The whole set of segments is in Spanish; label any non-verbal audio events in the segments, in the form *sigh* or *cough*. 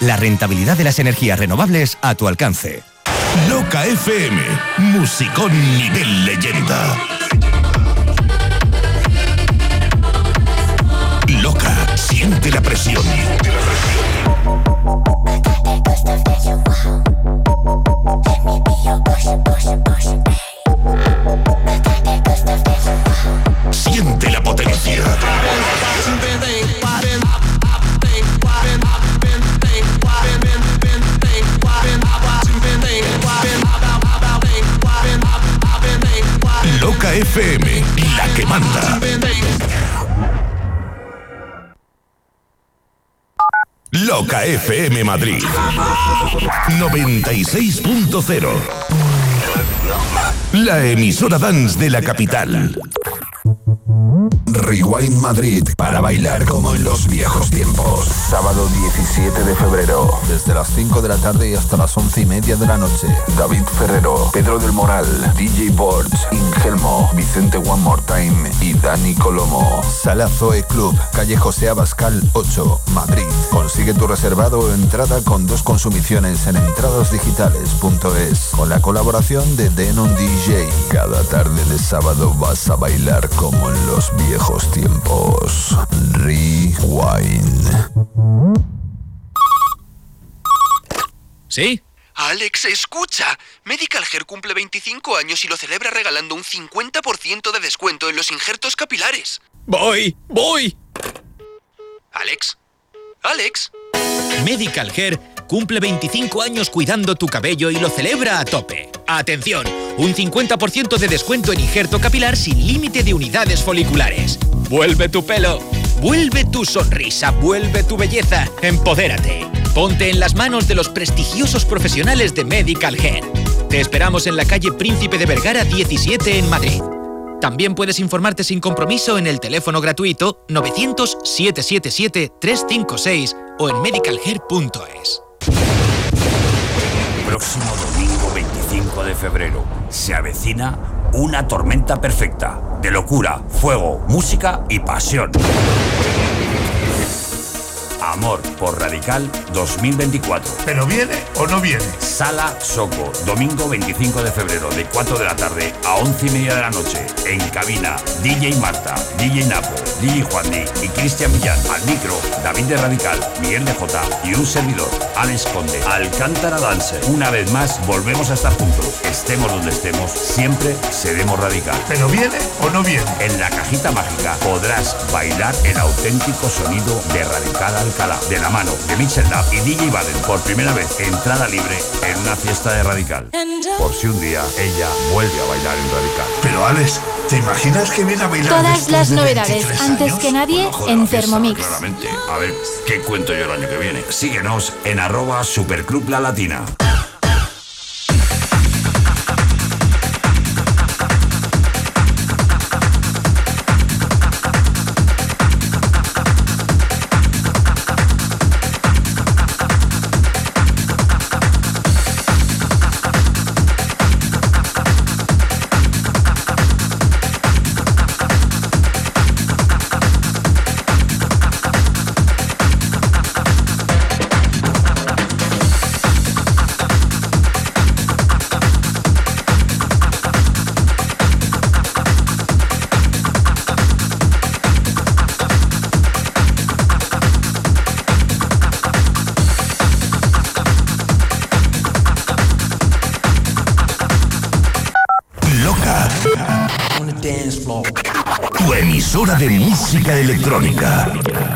la rentabilidad de las energías renovables a tu alcance. Loca FM, musicón nivel leyenda. Loca, siente la presión. Siente Madrid 96.0 La emisora dance de la capital. Rewind Madrid para bailar como en los viejos tiempos. Sábado 17 de febrero, desde las 5 de la tarde hasta las 11 y media de la noche. David Ferrero, Pedro del Moral, DJ Boards, Ingelmo, Vicente One More Time y Dani Colomo. Sala Zoe Club, calle José Abascal 8, Madrid. Consigue tu reservado o entrada con dos consumiciones en entradasdigitales.es con la colaboración de Denon DJ. Cada tarde de sábado vas a bailar como en los viejos tiempos. Rewind. ¿Sí? Alex, escucha. Medical Hair cumple 25 años y lo celebra regalando un 50% de descuento en los injertos capilares. Voy, voy. Alex. Alex. Medical Hair cumple 25 años cuidando tu cabello y lo celebra a tope. Atención, un 50% de descuento en injerto capilar sin límite de unidades foliculares. Vuelve tu pelo, vuelve tu sonrisa, vuelve tu belleza, empodérate. Ponte en las manos de los prestigiosos profesionales de Medical Hair. Te esperamos en la calle Príncipe de Vergara 17 en Madrid. También puedes informarte sin compromiso en el teléfono gratuito 900-777-356 o en medicalhair.es. Próximo domingo 25 de febrero se avecina una tormenta perfecta de locura, fuego, música y pasión. Amor por Radical 2024. ¿Pero viene o no viene? Sala Soco, domingo 25 de febrero, de 4 de la tarde a 11 y media de la noche. En cabina, DJ Marta, DJ Napo, DJ Juan Di y Cristian Millán. Al micro, David de Radical, Miguel de J y un servidor, Alex Conde. Alcántara Dancer. Una vez más, volvemos a estar juntos. Estemos donde estemos, siempre seremos radical. ¿Pero viene o no viene? En la cajita mágica podrás bailar el auténtico sonido de Radical Alcalá, de la mano de Mitchell Lab y DJ Baden. Por primera vez, entrada libre en una fiesta de Radical. Por si un día ella vuelve a bailar en Radical. Pero Alex, ¿te imaginas que viene a bailar Todas las de novedades, 23 antes años? que nadie, en fiesta, Thermomix. Claramente. A ver, ¿qué cuento yo el año que viene? Síguenos en arroba superclub la latina. Música electrónica.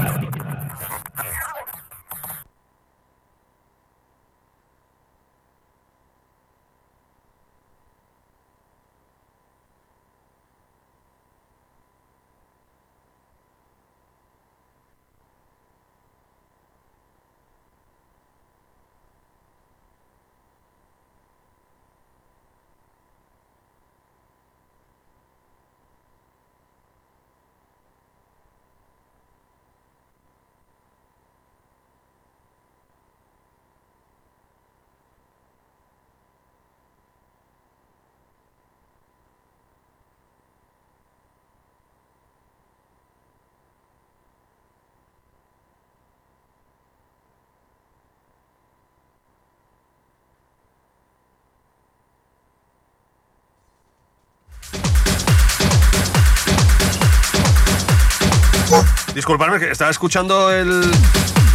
Disculpadme que estaba escuchando el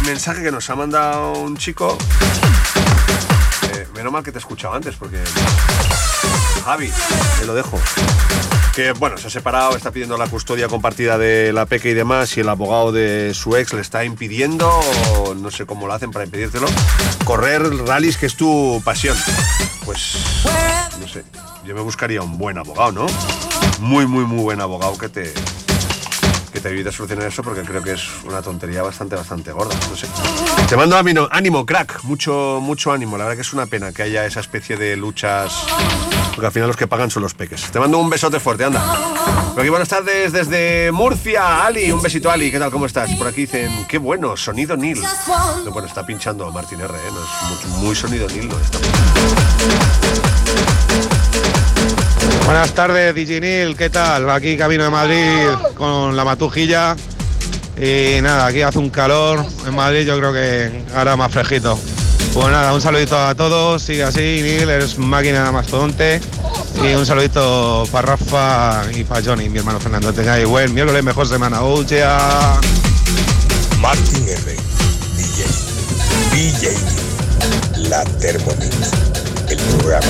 mensaje que nos ha mandado un chico. Eh, menos mal que te he escuchado antes, porque. Javi, te lo dejo. Que bueno, se ha separado, está pidiendo la custodia compartida de la peque y demás, y el abogado de su ex le está impidiendo, o no sé cómo lo hacen para impedírtelo, correr rallies que es tu pasión. Pues. No sé. Yo me buscaría un buen abogado, ¿no? Muy, muy, muy buen abogado que te que te a solucionar eso porque creo que es una tontería bastante, bastante gorda. No sé. Te mando ánimo, ánimo, crack. Mucho, mucho ánimo. La verdad que es una pena que haya esa especie de luchas. Porque al final los que pagan son los peques. Te mando un besote fuerte, anda. Aquí buenas tardes desde Murcia, Ali. Un besito, Ali. ¿Qué tal? ¿Cómo estás? Por aquí dicen, qué bueno, sonido Nil. No, bueno, está pinchando Martín R, ¿eh? No es muy, muy sonido Nil, no está. Buenas tardes, Diginil, ¿qué tal? Aquí camino de Madrid con la matujilla. Y nada, aquí hace un calor. En Madrid yo creo que ahora más fresquito. Pues nada, un saludito a todos, sigue así, Nil, eres máquina de mastodonte. Y un saludito para Rafa y para Johnny, mi hermano Fernando. Tengáis buen miércoles, mejor semana. ¡Oh, yeah! Martin R. DJ. DJ. La Thermomix. El programa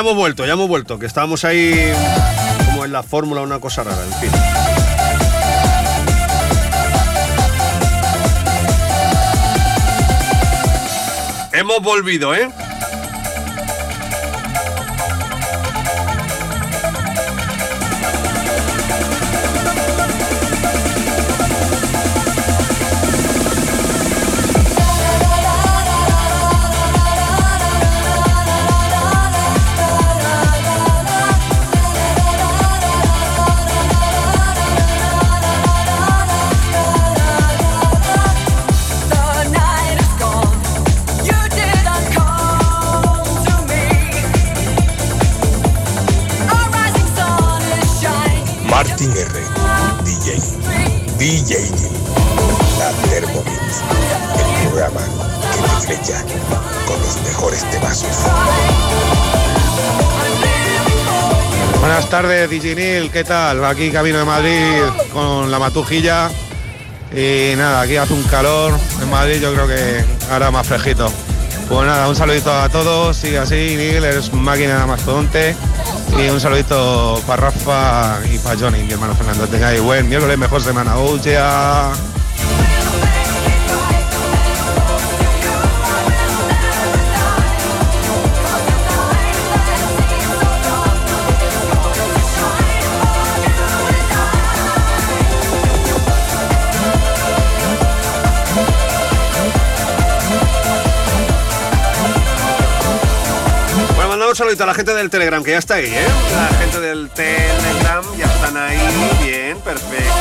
hemos vuelto, ya hemos vuelto, que estábamos ahí como en la fórmula, una cosa rara, en fin. Hemos volvido, ¿eh? Tardes, Diginil, ¿qué tal? Aquí camino de Madrid con la matujilla. Y nada, aquí hace un calor en Madrid, yo creo que ahora más fresquito. Pues nada, un saludito a todos, sigue así, Nil, eres máquina mastodonte. Y un saludito para Rafa y para Johnny, mi hermano Fernando. Tengáis buen miércoles, mejor semana. ¡Oh, yeah! Saludito a la gente del Telegram, que ya está ahí, ¿eh? La gente del Telegram ya están ahí, bien, perfecto.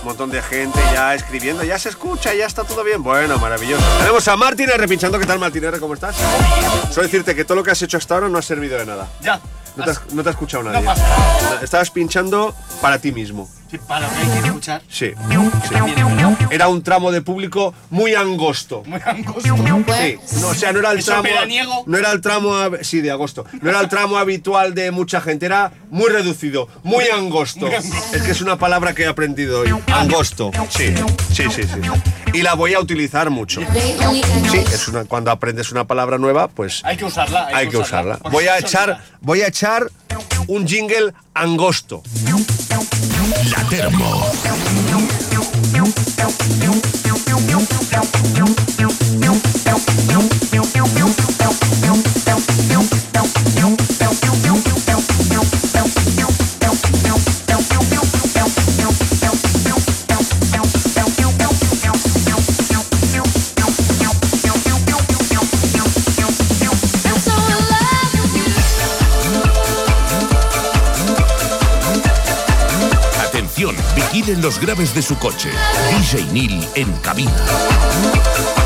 Un montón de gente ya escribiendo, ya se escucha, ya está todo bien. Bueno, maravilloso. Tenemos a Martín R. pinchando. ¿Qué tal, Martín R? ¿Cómo estás? Solo decirte que todo lo que has hecho hasta ahora no ha servido de nada. Ya. No te, has- no te ha escuchado nadie. pasa Estabas pinchando para ti mismo. Sí, para lo que hay que escuchar. Sí, sí. Era un tramo de público muy angosto. Muy angosto. Sí, no, o sea, no era el ¿Eso tramo. No era el tramo. Sí, de agosto. No era el tramo habitual de mucha gente, era muy reducido, muy angosto. Muy angosto. Es que es una palabra que he aprendido hoy. Angosto. Sí, sí, sí, sí. Y la voy a utilizar mucho. Sí, es una, cuando aprendes una palabra nueva, pues Hay que usarla. hay que usarla. Voy a echar, voy a echar un jingle angosto. La Termo. Vigilen los graves de su coche. DJ Neil en cabina.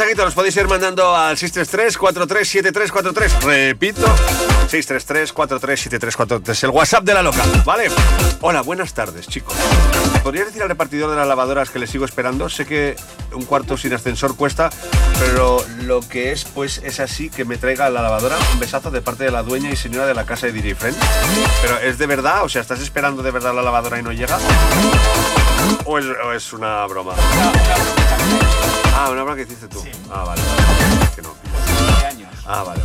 Mensajitos los podéis ir mandando al 633-437343. Repito, 633-437343. El WhatsApp de la loca, ¿vale? Hola, buenas tardes, chicos. ¿Podría decir al repartidor de las lavadoras que le sigo esperando? Sé que un cuarto sin ascensor cuesta, pero lo que es, pues, es así que me traiga la lavadora. Un besazo de parte de la dueña y señora de la casa de DJ Friend. Pero es de verdad, o sea, ¿estás esperando de verdad la lavadora y no llega? ¿O es, o es una broma? Ah, una broma que hiciste tú. Ah, vale. Es que no. Ah, vale.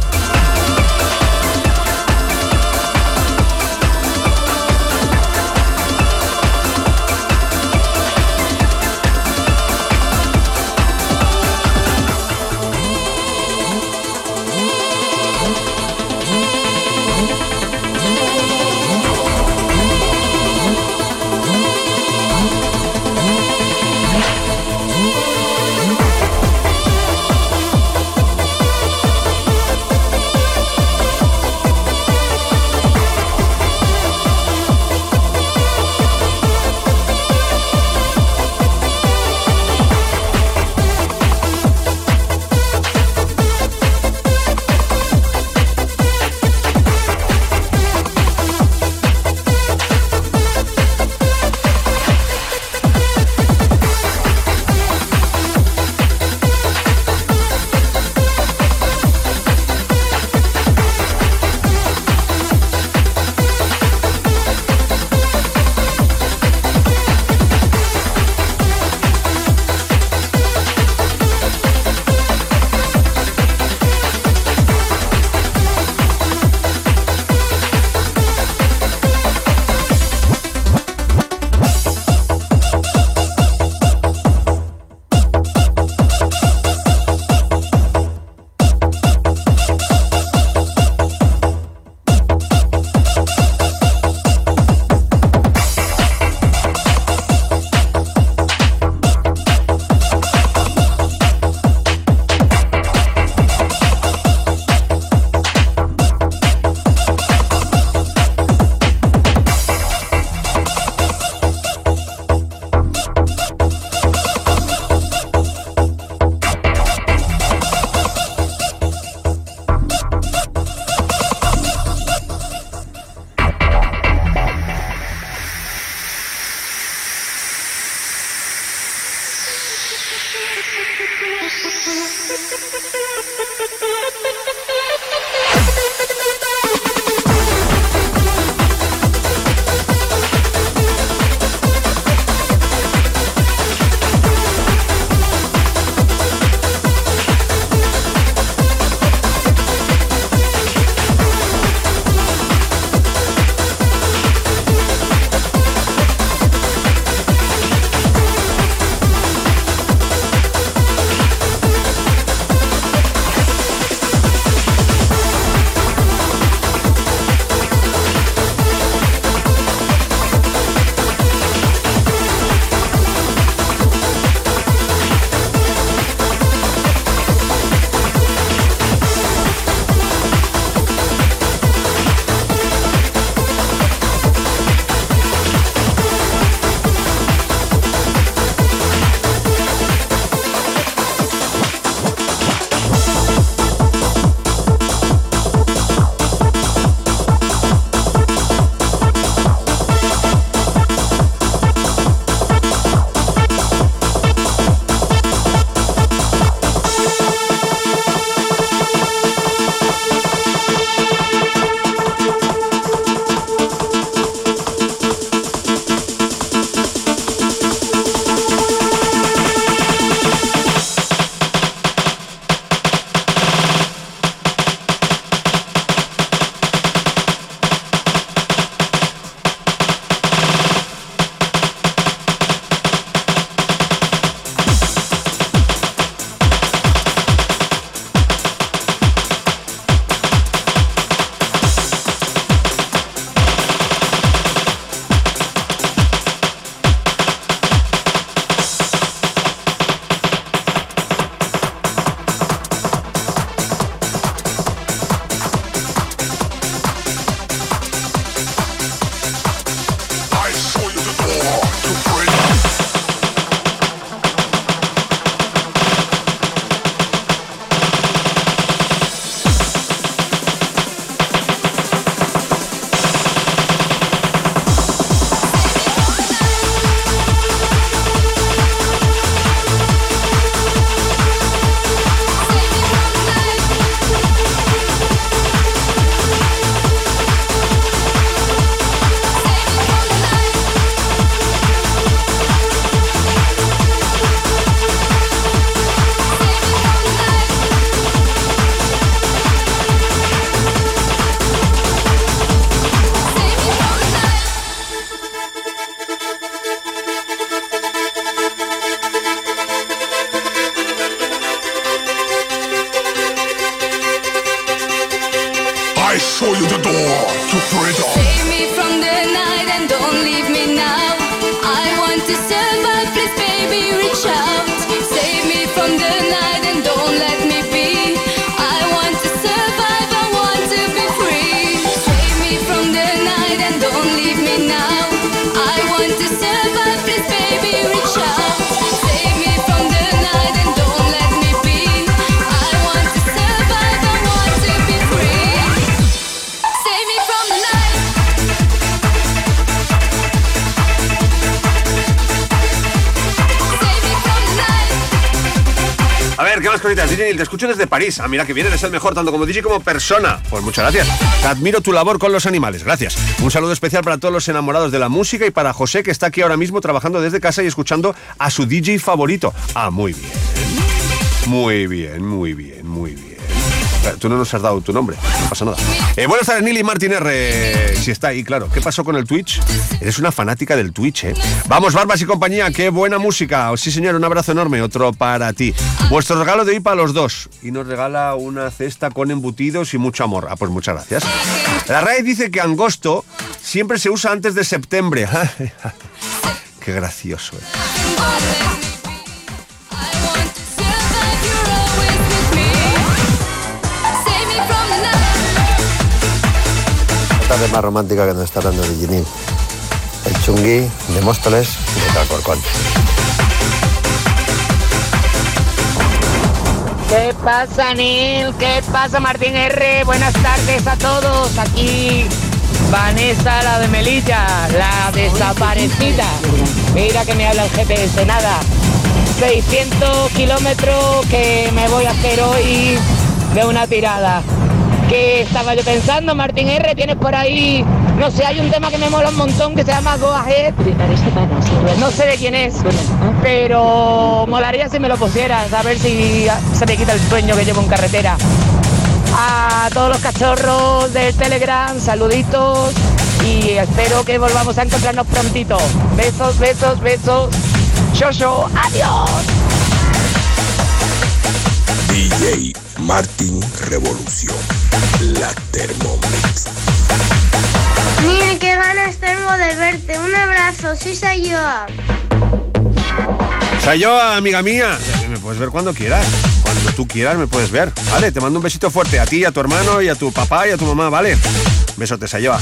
DJ te escucho desde París. Ah, mira que bien, eres el mejor, tanto como DJ como persona. Pues muchas gracias. Te admiro tu labor con los animales. Gracias. Un saludo especial para todos los enamorados de la música y para José, que está aquí ahora mismo trabajando desde casa y escuchando a su DJ favorito. Ah, muy bien. Muy bien, muy bien, muy bien. Tú no nos has dado tu nombre, no pasa nada. Eh, buenas tardes, Nili Martín R. Si está ahí, claro. ¿Qué pasó con el Twitch? Eres una fanática del Twitch, ¿eh? Vamos, Barbas y compañía, qué buena música. Oh, sí, señor, un abrazo enorme, otro para ti. Vuestro regalo de hoy para los dos. Y nos regala una cesta con embutidos y mucho amor. Ah, pues muchas gracias. La RAE dice que angosto siempre se usa antes de septiembre. *laughs* qué gracioso. ¿eh? Más romántica que nos está dando de Ginil. El chungui de Móstoles de Calcorcón. ¿Qué pasa, Nil? ¿Qué pasa, Martín R? Buenas tardes a todos. Aquí Vanessa, la de Melilla, la desaparecida. Mira que me habla el GPS, nada. 600 kilómetros que me voy a hacer hoy de una tirada. Que estaba yo pensando, Martín R, tienes por ahí, no sé, hay un tema que me mola un montón que se llama Go Ahead. No sé de quién es, pero molaría si me lo pusieras, a ver si se me quita el sueño que llevo en carretera. A todos los cachorros del Telegram, saluditos y espero que volvamos a encontrarnos prontito. Besos, besos, besos. Shosho, adiós. DJ Martin Revolución. La Thermomix. Mira qué ganas tengo de verte. Un abrazo, sí soy yo. Soy yo, amiga mía. Me puedes ver cuando quieras. Cuando tú quieras me puedes ver. Vale, te mando un besito fuerte a ti, a tu hermano y a tu papá y a tu mamá, ¿vale? Besote, Sayoa.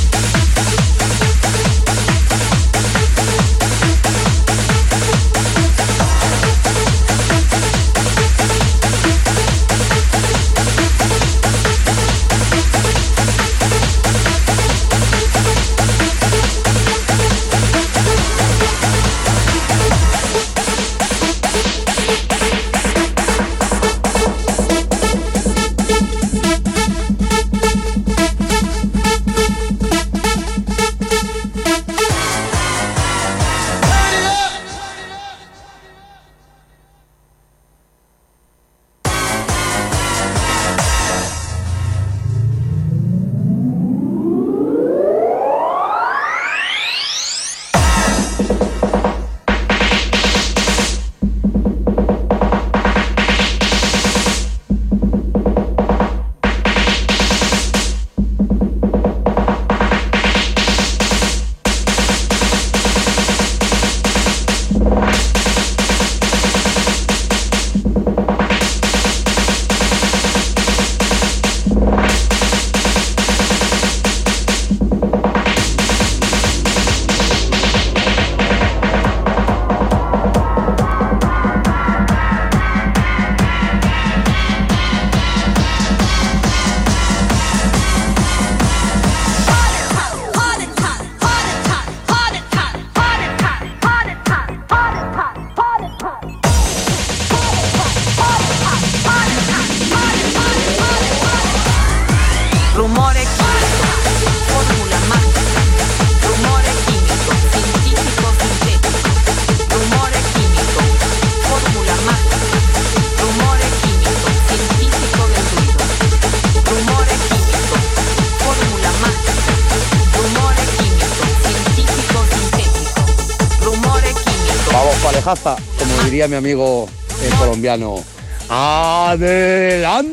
Mi amigo el colombiano. ¡Adelante!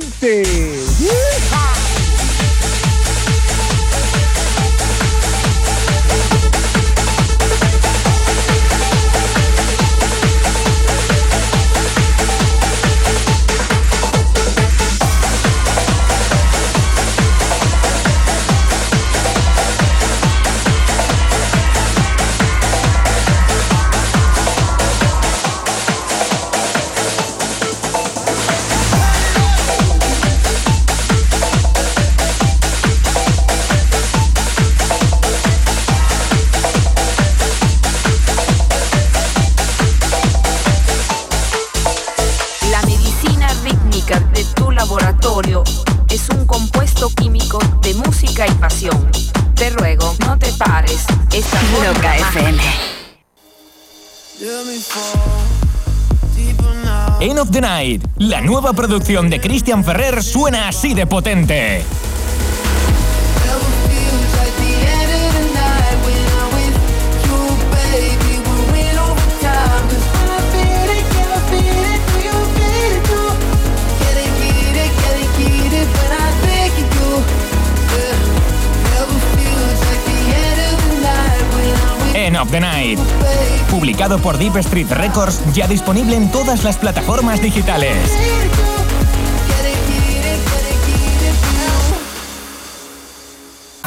La nueva producción de Christian Ferrer suena así de potente. End of the Night. Publicado por Deep Street Records, ya disponible en todas las plataformas digitales.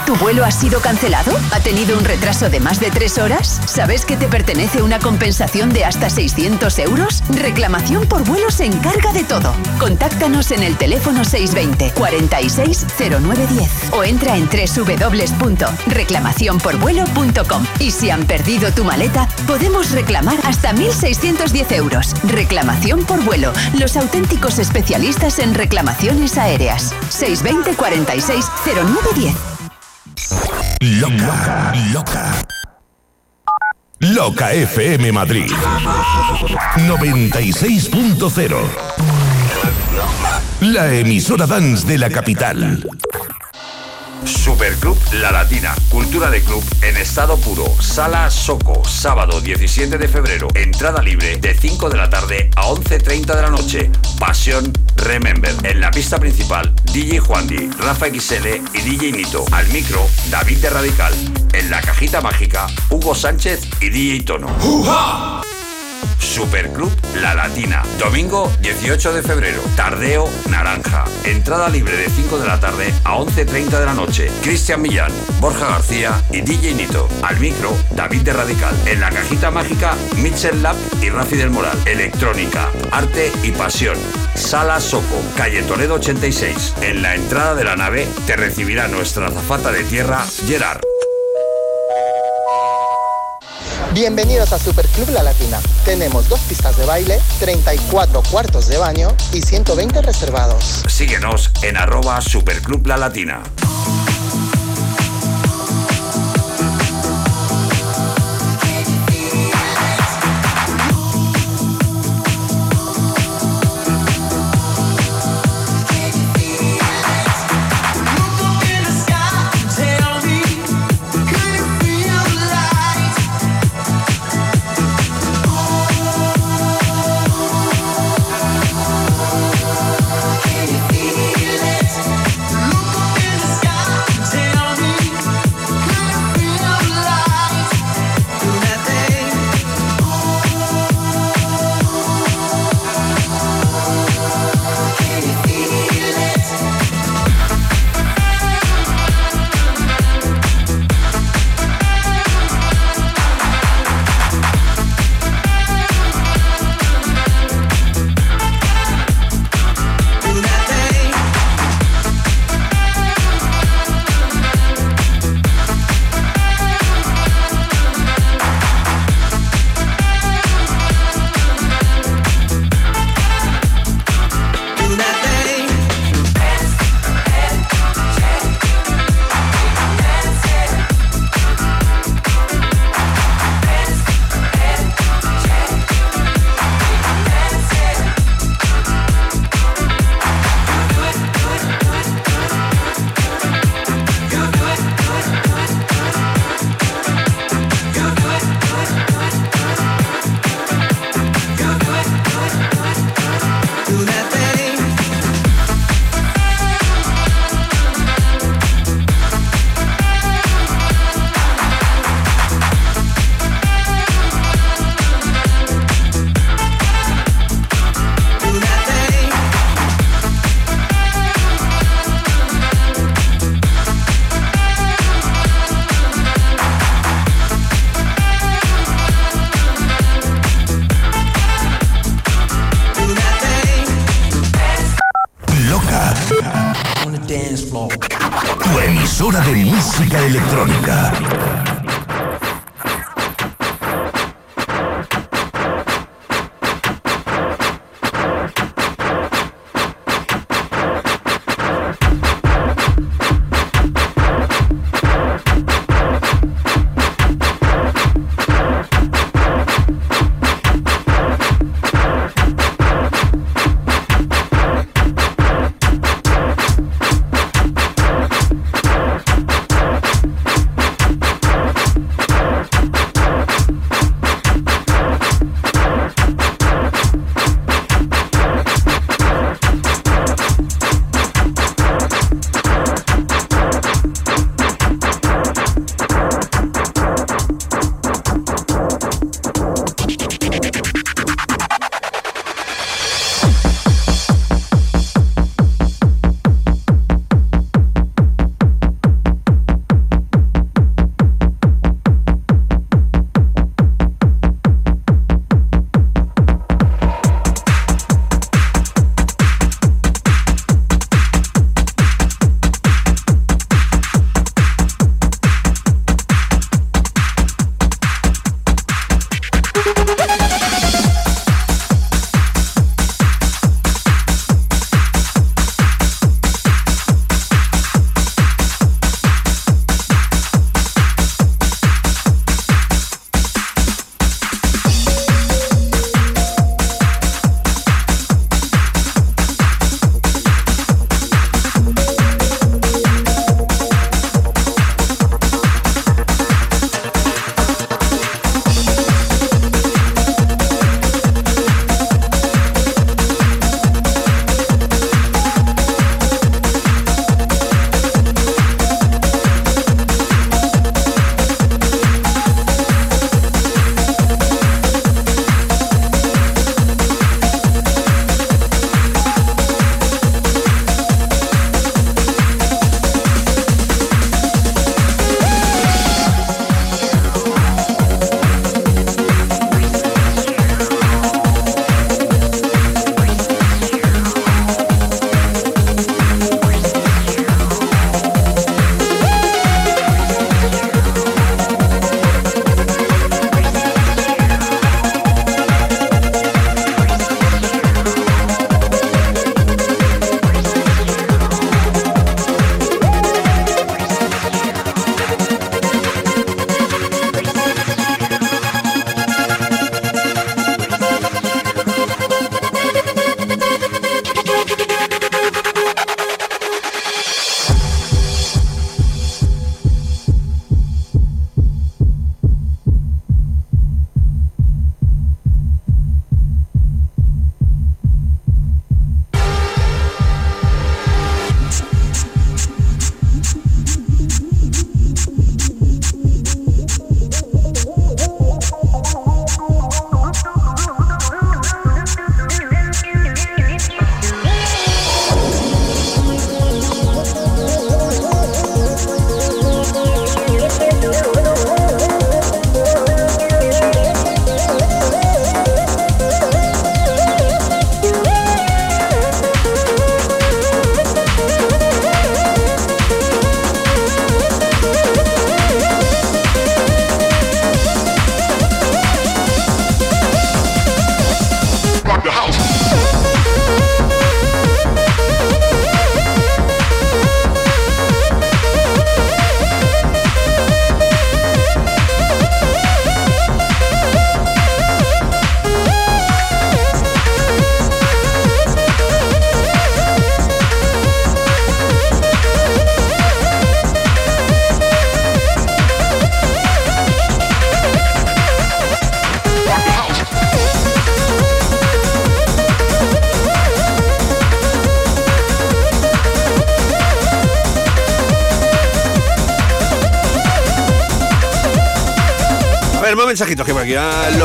¿Tu vuelo ha sido cancelado? ¿Ha tenido un retraso de más de tres horas? ¿Sabes que te pertenece una compensación de hasta 600 euros? Reclamación por vuelo se encarga de todo. Contáctanos en el teléfono 620 46 0910 o entra en www.reclamacionporvuelo.com. Y si han perdido tu maleta, podemos reclamar hasta 1.610 euros. Reclamación por vuelo. Los auténticos especialistas en reclamaciones aéreas. 620 46 0910. Loca, loca. Loca FM Madrid 96.0 La emisora dance de la capital. Superclub La Latina, cultura de club en estado puro. Sala Soco, sábado 17 de febrero. Entrada libre de 5 de la tarde a 11.30 de la noche. Pasión Remember. En la pista principal, DJ Juandi, Rafa XL y DJ Nito. Al micro, David de Radical. En la cajita mágica, Hugo Sánchez y DJ Tono. Superclub La Latina. Domingo 18 de febrero. Tardeo Naranja. Entrada libre de 5 de la tarde a 11.30 de la noche. Cristian Millán, Borja García y DJ Nito. Al micro, David de Radical. En la cajita mágica, Mitchell Lab y Rafi del Moral. Electrónica, arte y pasión. Sala Soco, calle Toledo 86. En la entrada de la nave te recibirá nuestra azafata de tierra, Gerard. Bienvenidos a Superclub La Latina. Tenemos dos pistas de baile, 34 cuartos de baño y 120 reservados. Síguenos en arroba Superclub La Latina.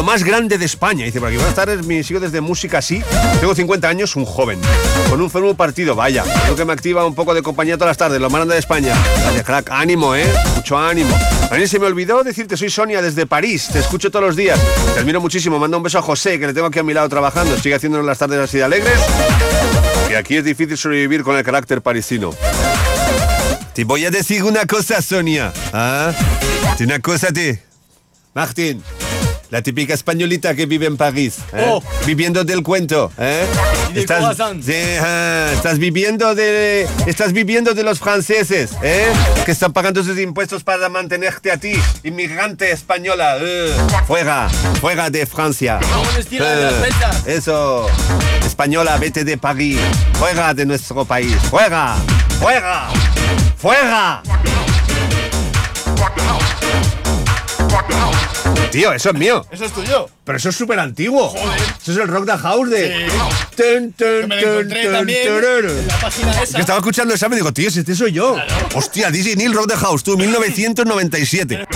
Más grande de España. Dice por aquí. Buenas tardes, me sigo desde música así. Tengo 50 años, un joven. Con un fermo partido, vaya. Lo que me activa un poco de compañía todas las tardes. Lo más grande de España. Gracias, crack. Ánimo, ¿eh? Mucho ánimo. A mí se me olvidó decirte, soy Sonia desde París. Te escucho todos los días. Te admiro muchísimo. Manda un beso a José, que le tengo aquí a mi lado trabajando. Sigue haciéndonos las tardes así de alegres. Y aquí es difícil sobrevivir con el carácter parisino. Te voy a decir una cosa, Sonia. ¿Ah? Una cosa te... Martín, la típica españolita que vive en París, ¿eh? Oh. viviendo del cuento, ¿eh? *laughs* Y del estás, sí, viviendo de, estás viviendo de los franceses, ¿eh? Que están pagando sus impuestos para mantenerte a ti, inmigrante española, eh. fuera, fuera de Francia. Eh, eso, española, vete de París, fuera de nuestro país, fuera, fuera, fuera. Tío, eso es mío. Eso es tuyo. Pero eso es súper antiguo. Eso es el rock the house de. Sí. Que me lo tun, encontré tun, también tururu. en la página esa. Que estaba escuchando esa y digo, tío, si este soy yo. Hostia, DJ Neil Rock the House, tú, 1997.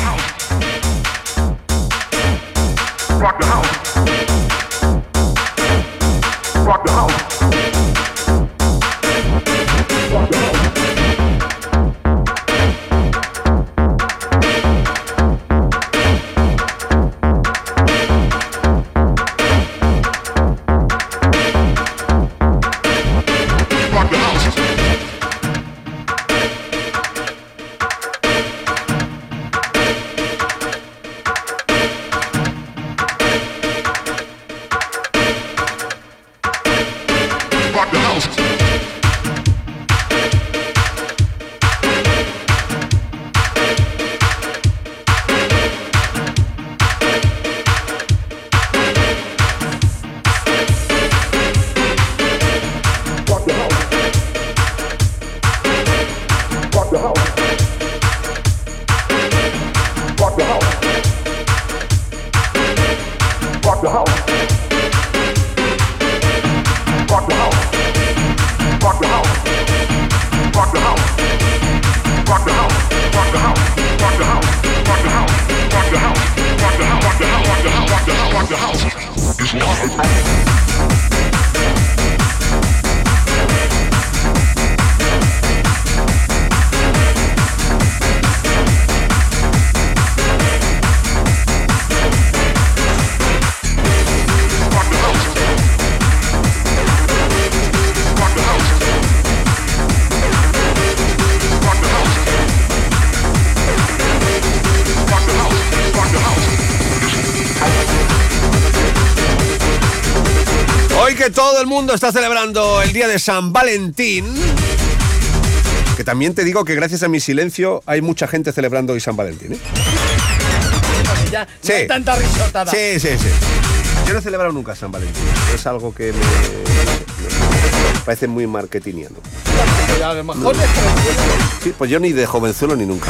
Hoy mundo está celebrando el día de San Valentín. Que también te digo que gracias a mi silencio hay mucha gente celebrando hoy San Valentín. ¿eh? Ya, Sí. no hay tanta risotada. Sí, sí, sí. Yo no he celebrado nunca San Valentín. Es algo que me, me parece muy marketingiano. Pero a lo mejor es Sí, pues yo ni de jovenzuelo ni nunca.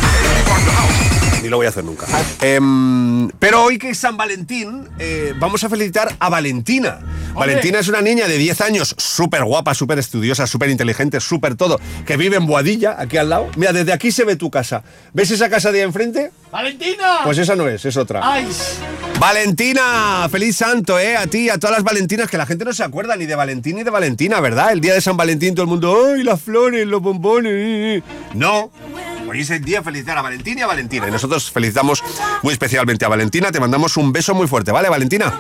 Ni lo voy a hacer nunca. Em, pero hoy que es San Valentín, eh, vamos a felicitar a Valentina. Valentina es una niña de 10 años, súper guapa, súper estudiosa, súper inteligente, súper todo, que vive en Boadilla, aquí al lado. Mira, desde aquí se ve tu casa. ¿Ves esa casa de ahí enfrente? ¡Valentina! Pues esa no es, es otra. ¡Ay! Valentina, feliz santo, ¿eh? A ti, a todas las Valentinas, que la gente no se acuerda ni de Valentín ni de Valentina, ¿verdad? El día de San Valentín todo el mundo, ¡ay, las flores, los bombones! No. Hoy es el día de felicitar a Valentín y a Valentina. Y nosotros felicitamos muy especialmente a Valentina. Te mandamos un beso muy fuerte, ¿vale, Valentina?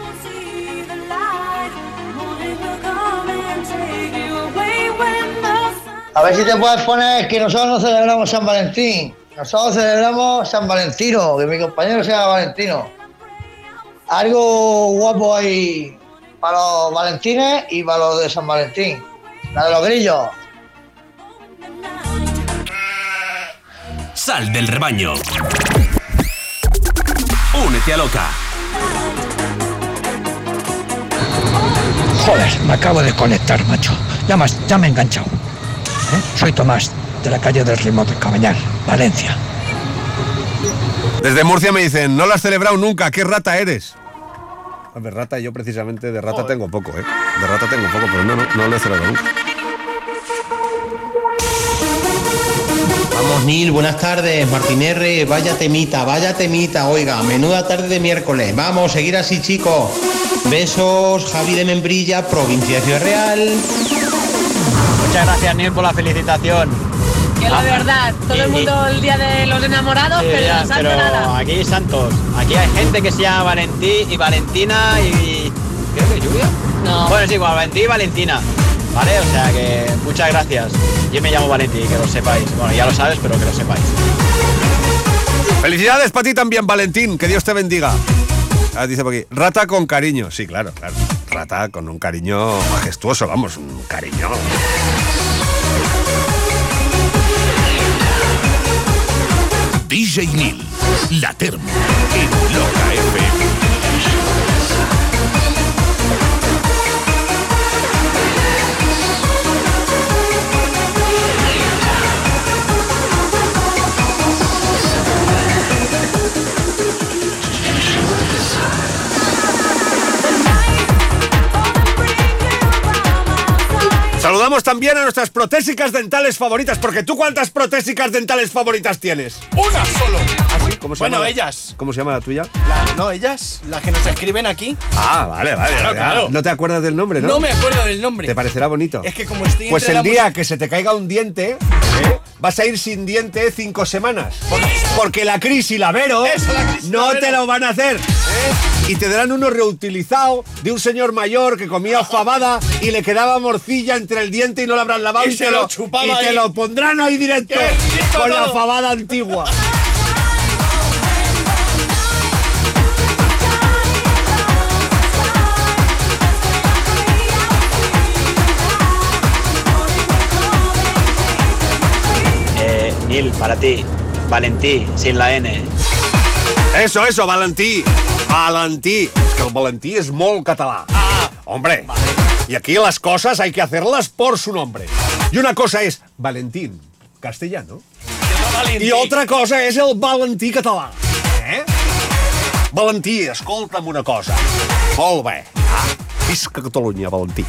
A ver si te puedes poner que nosotros no celebramos San Valentín. Nosotros celebramos San Valentino, que mi compañero sea Valentino. Algo guapo ahí para los Valentines y para los de San Valentín. La de los grillos. Sal del rebaño. Únete a Loca. Joder, me acabo de conectar, macho. Ya, me has- ya me he enganchado. ¿Eh? Soy Tomás, de la calle del del Cabañal, Valencia. Desde Murcia me dicen, no lo has celebrado nunca, ¿qué rata eres? A ver, rata, yo precisamente de rata tengo poco, ¿eh? De rata tengo poco, pero no, no, no lo he celebrado nunca. Vamos, Nil, buenas tardes. Martín R, vaya temita, vaya temita. Oiga, menuda tarde de miércoles. Vamos, seguir así, chicos. Besos, Javi de Membrilla, provincia de Ciudad Real. Muchas gracias, Neil, por la felicitación. Que la verdad, todo y- el mundo el día de los enamorados, Sí, pero ya, no santo pero nada. aquí santos. Aquí hay gente que se llama Valentí y Valentina y. Creo que lluvia. No. Bueno, sí, igual, Valentí y Valentina. ¿Vale? O sea que muchas gracias. Yo me llamo Valentí, que lo sepáis. Bueno, ya lo sabes, pero que lo sepáis. Felicidades para ti también, Valentín. Que Dios te bendiga. Ah, dice por aquí, rata con cariño. Sí, claro, claro. Rata con un cariño majestuoso, vamos, un cariño. DJ Neil, la termo, en Loca FM. Saludamos también a nuestras protésicas dentales favoritas, porque tú cuántas protésicas dentales favoritas tienes? Una solo. ¿Cómo se Bueno, llama? ellas. ¿Cómo se llama la tuya? La- no, ellas, las que nos escriben aquí. Ah, vale, vale. Claro, claro. No te acuerdas del nombre, ¿no? No me acuerdo del nombre. Te parecerá bonito. Es que como estoy Pues el la día que se te caiga un diente, ¿eh? vas a ir sin diente cinco semanas. Porque la Cris y la Vero Eso, la Cris y no la te lo van a hacer. ¿eh? Y te darán uno reutilizado de un señor mayor que comía fabada y le quedaba morcilla entre el diente y no lo habrán lavado Y se lo chupaba y te lo pondrán ahí directo ¡Qué rico con la fabada antigua. Neil, para ti. Valentí, sin la N. Eso, eso, Valentí. Valentí. Es que el Valentí es molt català. Ah, hombre. Y aquí las cosas hay que hacerlas por su nombre. Y una cosa es Valentín, castellano. Y otra cosa es el Valentí català. Eh? Valentí, escolta'm una cosa. Molt bé. Ah, visca Catalunya, Valentí.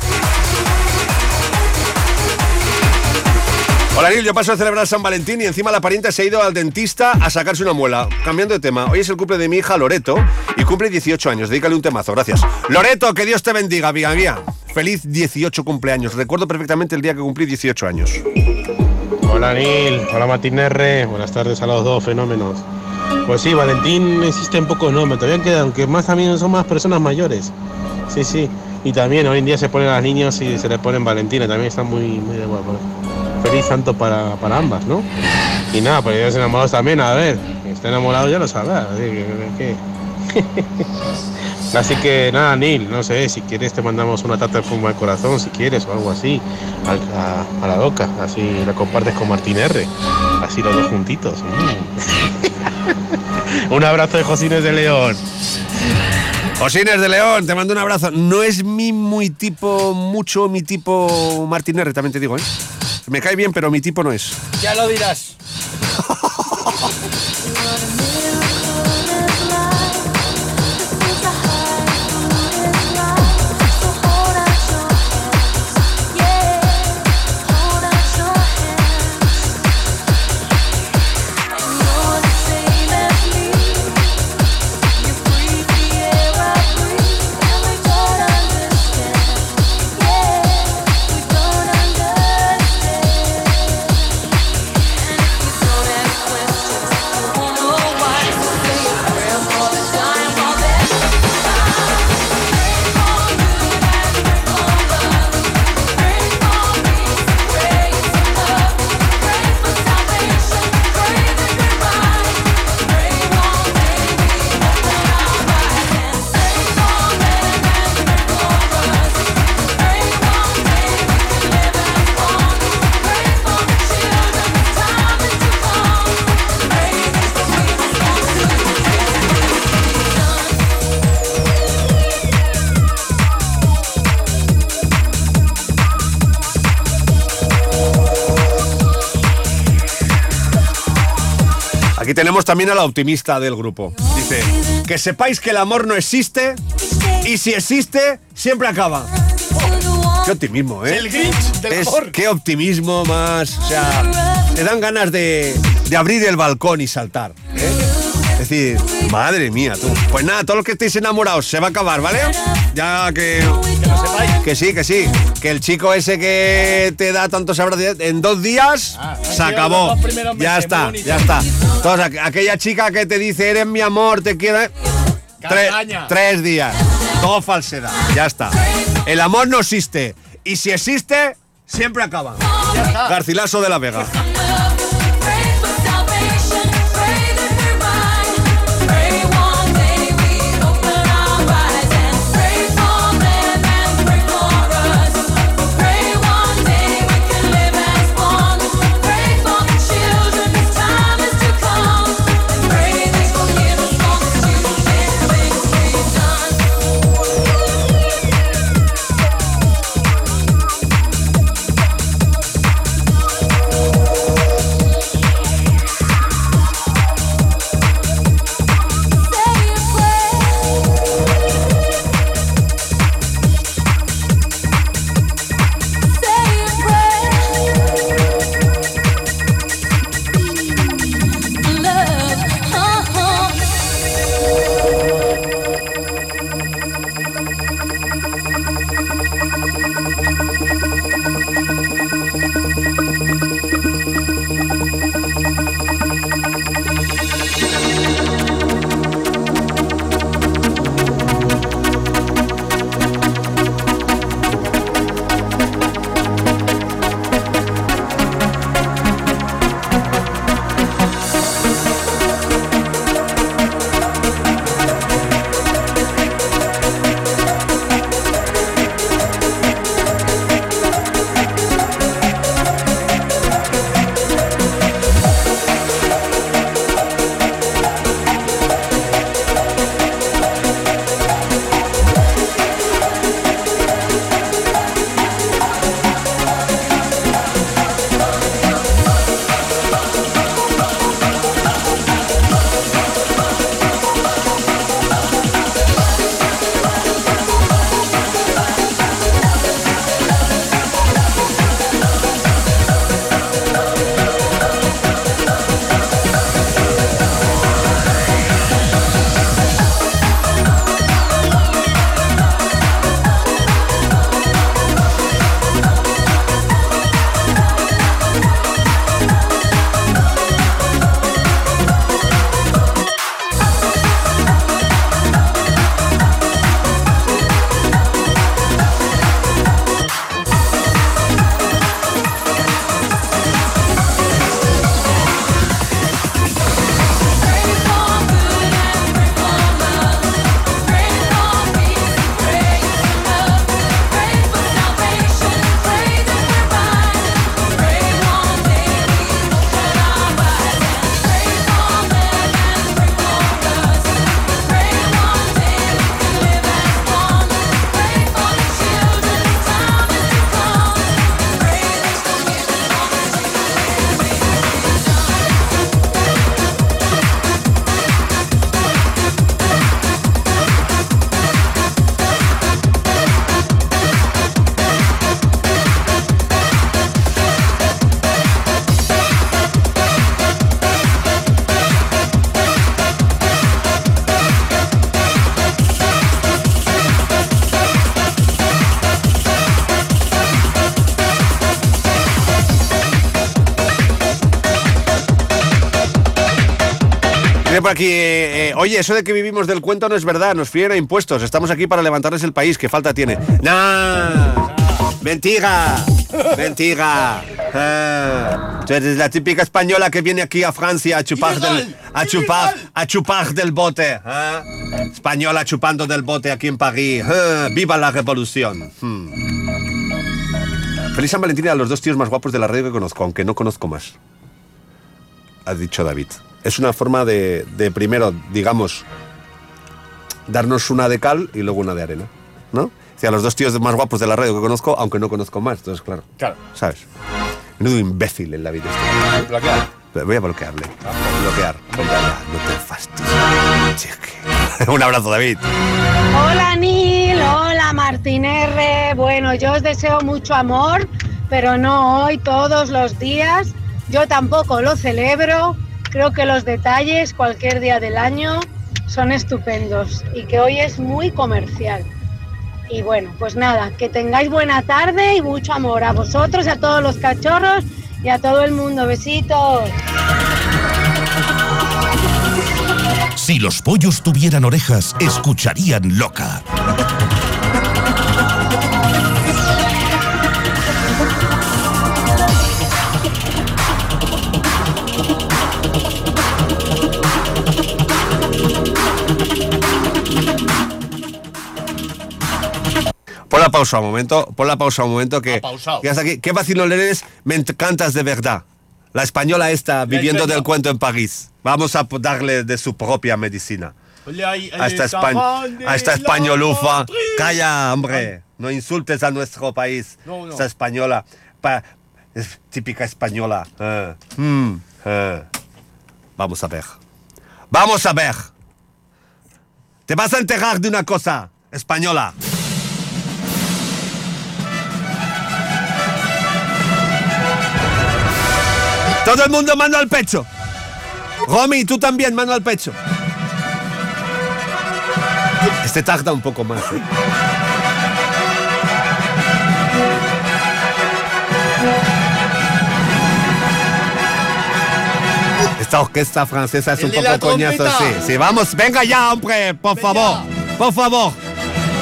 Hola Nil, yo paso a celebrar San Valentín y encima la parienta se ha ido al dentista a sacarse una muela. Cambiando de tema, hoy es el cumple de mi hija Loreto y cumple 18 años. Dedícale un temazo, gracias. Loreto, que Dios te bendiga, amiga mía. Feliz 18 cumpleaños. Recuerdo perfectamente el día que cumplí 18 años. Hola Nil, hola Martín R, buenas tardes a los dos fenómenos. Pues sí, Valentín existe un poco, no, me todavía queda, aunque más también son más personas mayores. Sí, sí. Y también hoy en día se ponen a los niños y se les ponen Valentina, también está muy, muy de guapo. Feliz santo para, para ambas, ¿no? Y nada, pues ellos enamorados también, a ver, está enamorado ya lo sabrá. así que- *laughs* Así que nada, Neil, no sé, si quieres te mandamos una tarta de fumo al corazón, si quieres, o algo así, a, la loca, así la compartes con Martín R, así los dos juntitos. *laughs* un abrazo de Josines de León. Josines de León, te mando un abrazo. No es mi muy tipo, mucho mi tipo Martín R, también te digo, ¿eh? Me cae bien, pero mi tipo no es. Ya lo dirás. *laughs* tenemos también a la optimista del grupo. Dice, que sepáis que el amor no existe y si existe, siempre acaba. Qué optimismo, ¿eh? El Grinch del Es- amor. Qué optimismo más. O sea, te dan ganas de, de abrir el balcón y saltar. ¿eh? Es decir, madre mía, tú. Pues nada, todos los que estéis enamorados se va a acabar, ¿vale? Ya que. Que sí, que sí. Que el chico ese que te da tantos abrazos en dos días se sido acabó. Ya está, ya está. Entonces, aqu- aquella chica que te dice, eres mi amor, te quiero. ¿eh? Tres, tres días. Todo falsedad. Ya está. El amor no existe. Y si existe, siempre acaba. Garcilaso de la Vega. Por aquí, eh, eh, oye, eso de que vivimos del cuento no es verdad, nos fríen a impuestos, estamos aquí para levantarles el país, ¿qué falta tiene? ¡Nah! ¡Mentira! ¡Mentira! Ah, tú eres la típica española que viene aquí a Francia a chupar del, a chupar, a chupar del bote. ah. Española chupando del bote aquí en París. Ah, ¡Viva la revolución! Hmm. Feliz San Valentín a los dos tíos más guapos de la radio que conozco, aunque no conozco más. Ha dicho David. Es una forma de, de primero, digamos, darnos una de cal y luego una de arena. ¿No? O sea, los dos tíos más guapos de la radio que conozco, aunque no conozco más. Entonces, claro. Claro. ¿Sabes? Menudo imbécil en la vida este. Bloquear. Voy a bloquearle. Bloquear. Venga, ya, no te fastidies. *laughs* Un abrazo, David. Hola Nil, hola Martín R. Bueno, yo os deseo mucho amor, pero no hoy, todos los días. Yo tampoco lo celebro. Creo que los detalles cualquier día del año son estupendos y que hoy es muy comercial. Y bueno, pues nada, que tengáis buena tarde y mucho amor a vosotros a todos los cachorros y a todo el mundo. Besitos. Si los pollos tuvieran orejas, escucharían loca. Pausa un momento, pon la pausa un momento que, que hasta aquí. ¿Qué eres? Me encantas de verdad. La española está viviendo del cuento en París. Vamos a darle de su propia medicina. A esta, espa- a esta españolufa. Calla, hombre. No insultes a nuestro país. No, no. Esta española. Pa- es típica española. Eh, mm, eh. Vamos a ver. Vamos a ver. Te vas a enterar de una cosa, española. Todo el mundo mano al pecho. Romy, tú también, mano al pecho. Este tarda un poco más. ¿eh? Esta orquesta francesa es El un poco coñazo, sí. Sí, vamos, venga ya, hombre, por favor. Por favor.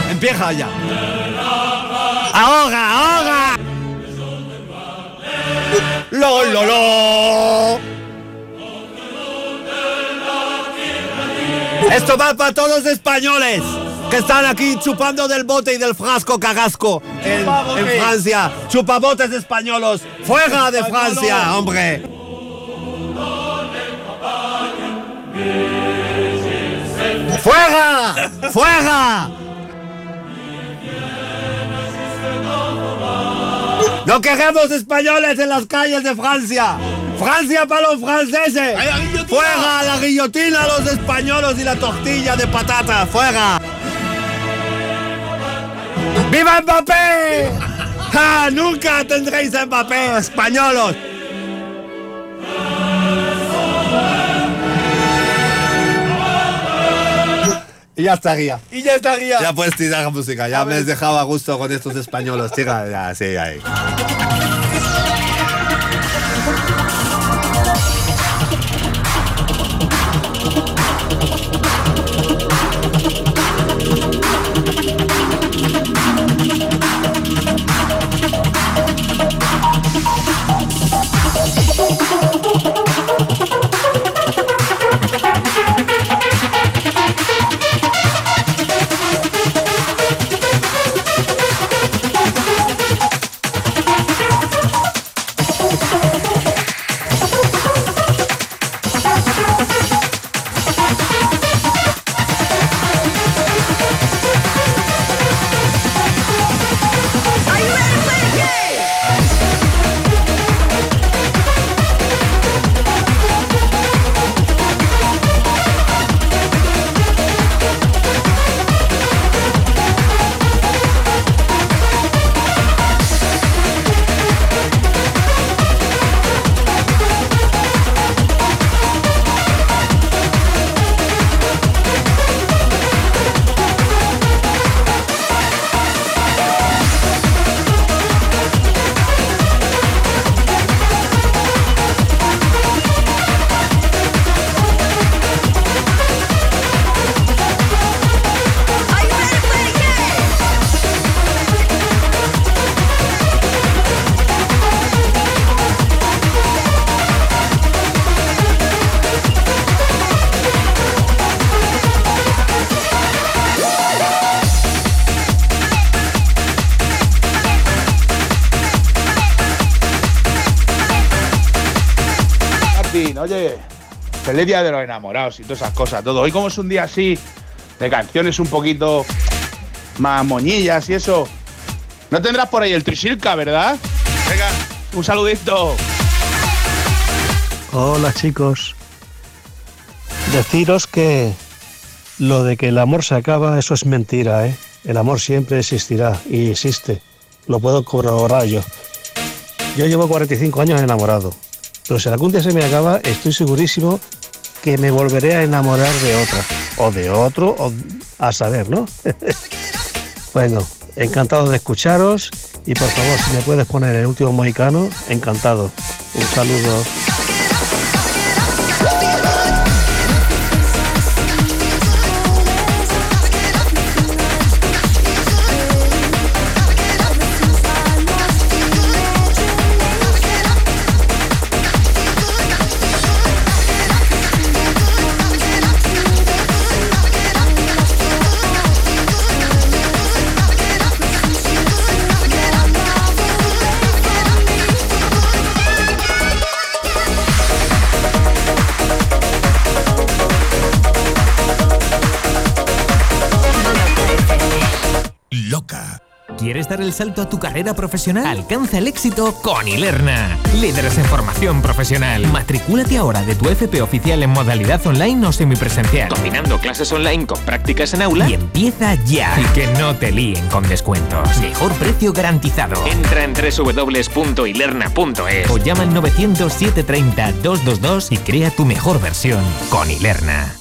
Empieza ya. Ahora, ahora. Lo, lo, lo. Esto va para todos los españoles que están aquí chupando del bote y del frasco cagasco en, en. Francia. Chupabotes españolos. Fuera de Francia, hombre. ¡Fuera! ¡Fuera! No queremos españoles en las calles de Francia. Francia para los franceses. Fuera la guillotina, los españoles y la tortilla de patata. Fuera. ¡Viva Mbappé! *laughs* ¡Ja! Nunca tendréis a Mbappé, españolos. Y ya estaría. Y ya estaría. Ya puedes tirar la música, ya me has dejado a gusto con estos españoles. Tira, ya, sí, ahí. Día de los enamorados y todas esas cosas, todo. Hoy como es un día así, de canciones un poquito más moñillas y eso, no tendrás por ahí el trisilca, ¿verdad? Venga, un saludito. Hola chicos. Deciros que lo de que el amor se acaba, eso es mentira, ¿eh? El amor siempre existirá y existe. Lo puedo corroborar yo. Yo llevo 45 años enamorado, Pero si algún día se me acaba, estoy segurísimo que me volveré a enamorar de otra. O de otro, o a saber, ¿no? *laughs* bueno, encantado de escucharos. Y por favor, si me puedes poner el último mohicano, encantado. Un saludo. Dar el salto a tu carrera profesional? Alcanza el éxito con Ilerna. Líderes en formación profesional. Matricúlate ahora de tu FP oficial en modalidad online o semipresencial. Combinando clases online con prácticas en aula. Y empieza ya. Y que no te líen con descuentos. Mejor precio garantizado. Entra en www.ilerna.es o llama al 900 730 222 y crea tu mejor versión con Ilerna.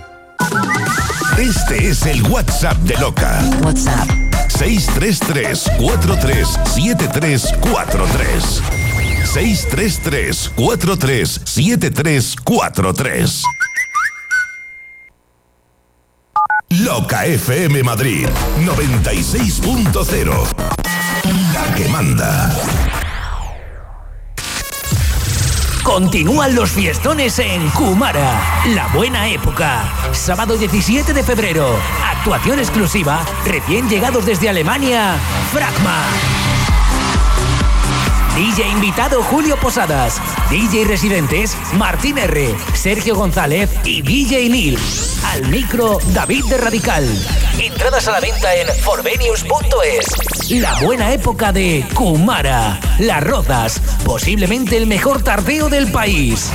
Este es el WhatsApp de Loca. WhatsApp. 633-437343. 633-437343. Loca FM Madrid 96.0. La que manda. Continúan los fiestones en Kumara, la buena época. Sábado 17 de febrero, actuación exclusiva, recién llegados desde Alemania, Fragma. DJ invitado Julio Posadas, DJ residentes Martín R, Sergio González y DJ Neil. Al micro David de Radical. Entradas a la venta en forvenius.es. La buena época de Kumara, Las Rozas, posiblemente el mejor tardeo del país.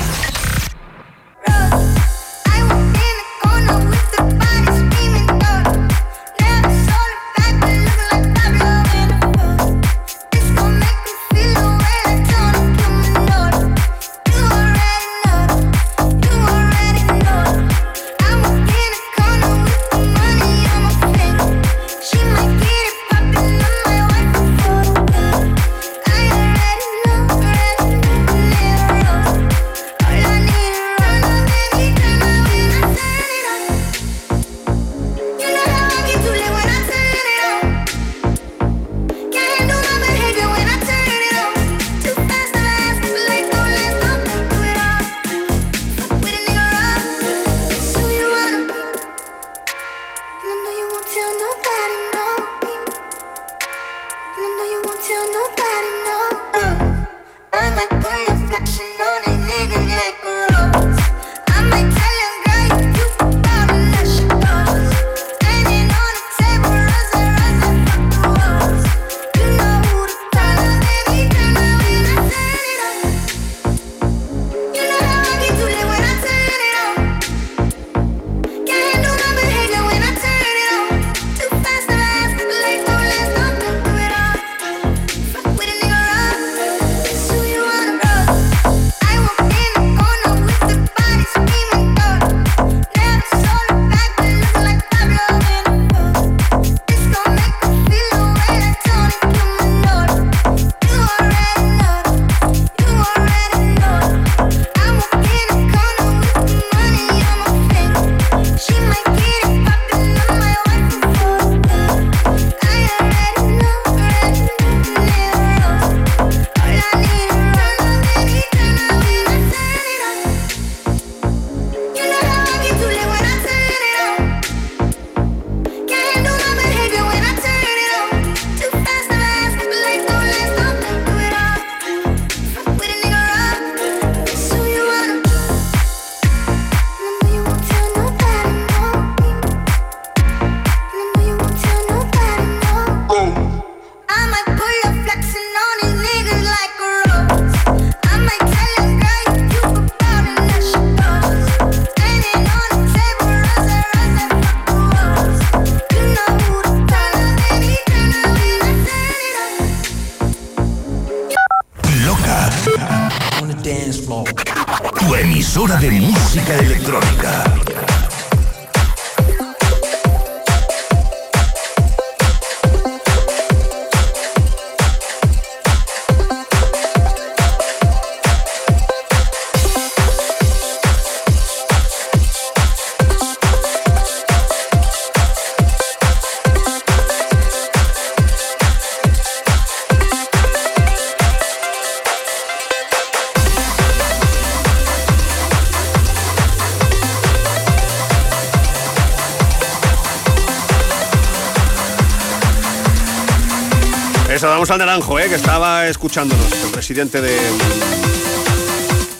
Al naranjo, ¿eh? que estaba escuchándonos, el presidente de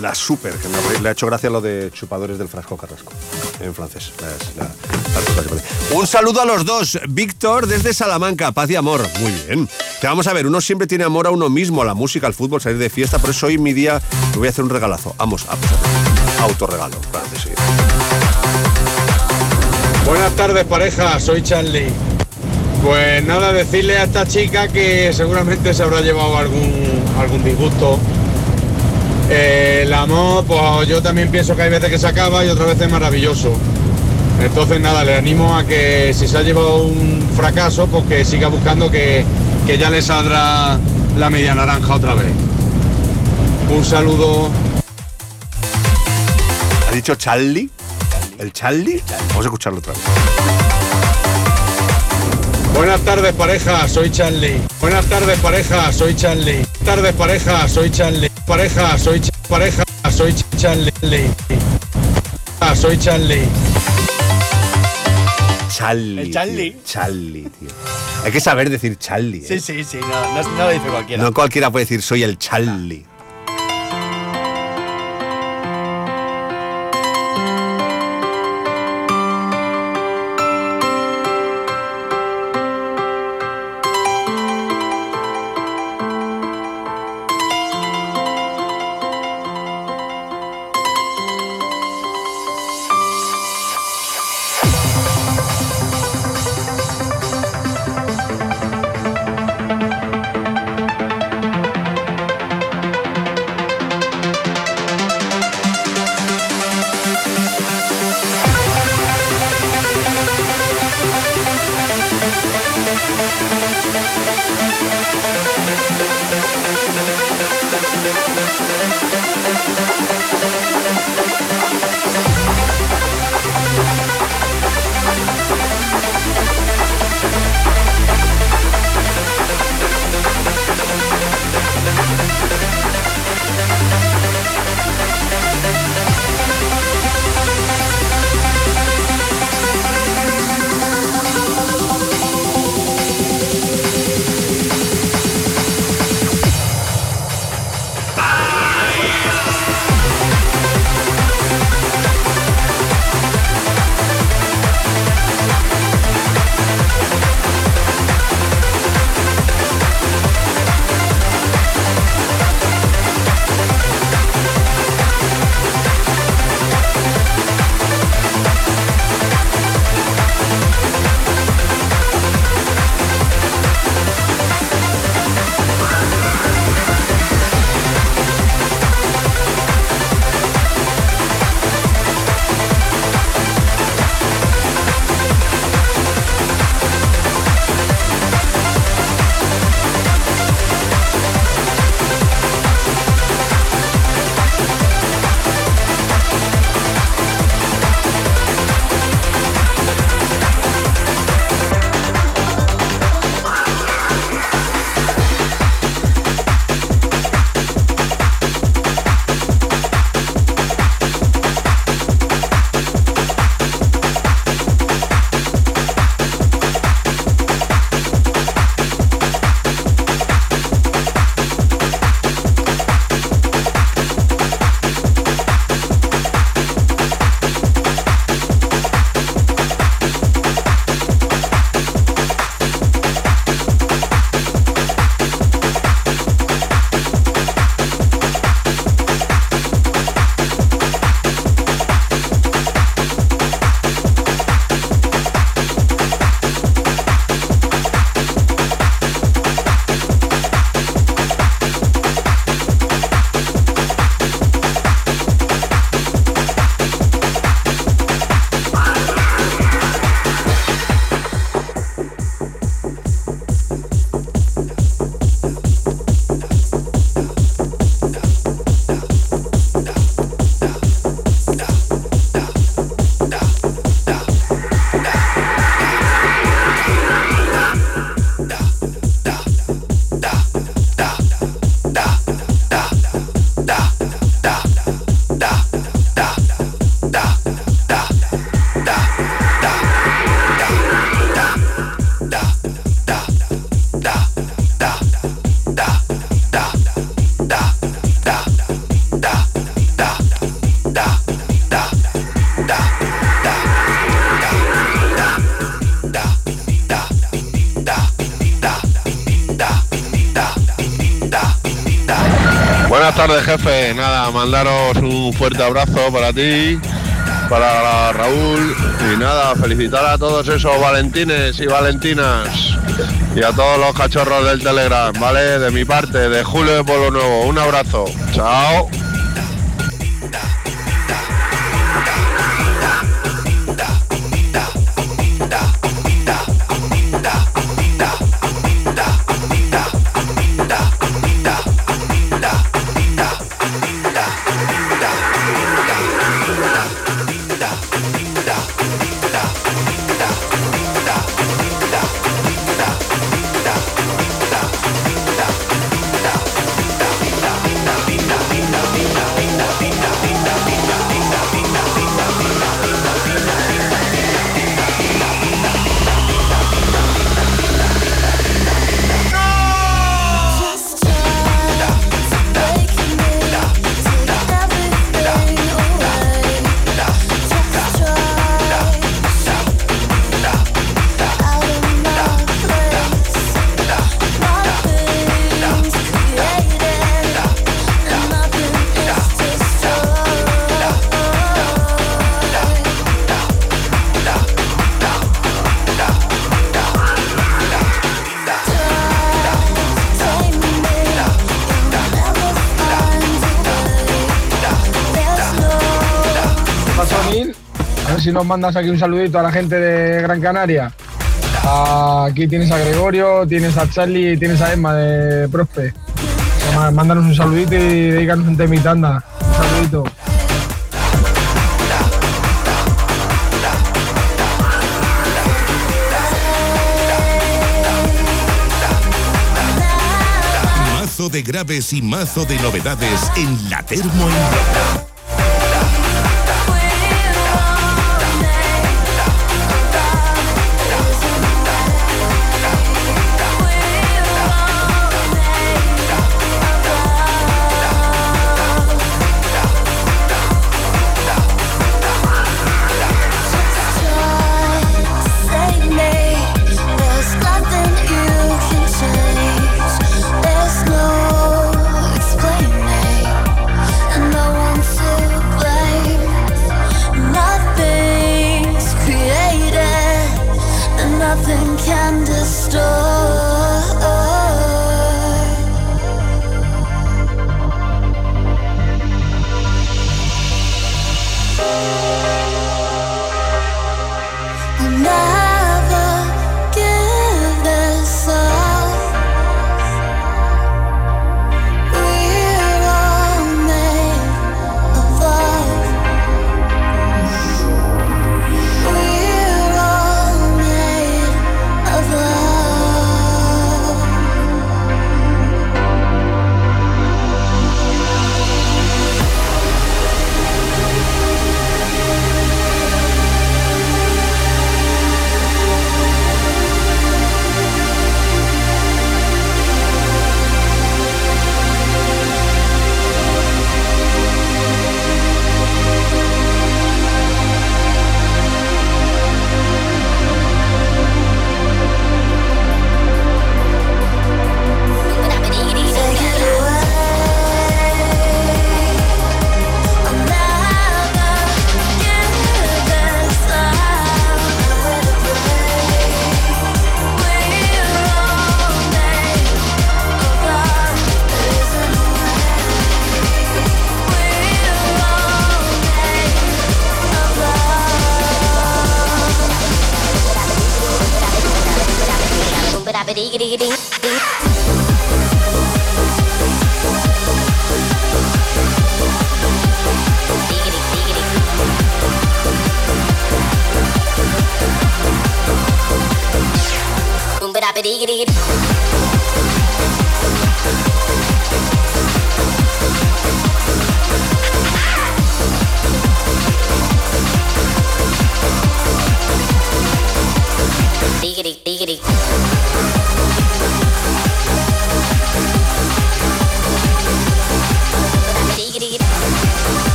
la Super, que le ha hecho gracia lo de chupadores del frasco carrasco, en francés. Un saludo a los dos, Víctor desde Salamanca, paz y amor. Muy bien. Que vamos a ver, uno siempre tiene amor a uno mismo, a la música, al fútbol, salir de fiesta, por eso hoy mi día me voy a hacer un regalazo. Vamos, a autorregalo, que sí. Buenas tardes pareja, soy Charlie. Pues nada, decirle a esta chica que seguramente se habrá llevado algún, algún disgusto. Eh, el amor, pues yo también pienso que hay veces que se acaba y otras veces es maravilloso. Entonces nada, le animo a que si se ha llevado un fracaso, pues que siga buscando que, que ya le saldrá la media naranja otra vez. Un saludo. ¿Ha dicho Charlie? ¿El Charlie? Vamos a escucharlo otra vez. Buenas tardes pareja, soy Charlie. Buenas tardes pareja, soy Charlie. Tardes pareja, soy Charlie. Pareja, soy Ch- pareja, soy Ch- Charlie. Ah, soy Charlie. Charlie. Charlie. tío. Charlie, tío. Hay que saber decir Charlie. ¿eh? Sí, sí, sí, no, no, no lo dice cualquiera. No cualquiera puede decir soy el Charlie. Tardes, jefe. Nada, mandaros un fuerte abrazo para ti, para Raúl y nada, felicitar a todos esos valentines y valentinas y a todos los cachorros del Telegram, ¿vale? De mi parte, de Julio de Polo Nuevo. Un abrazo. Chao. Mandas aquí un saludito a la gente de Gran Canaria. Aquí tienes a Gregorio, tienes a Charlie y tienes a Emma de Prospe. Mándanos un saludito y dedícanos un temita, anda. Un saludito. Mazo de graves y mazo de novedades en la Termo en nothing can destroy.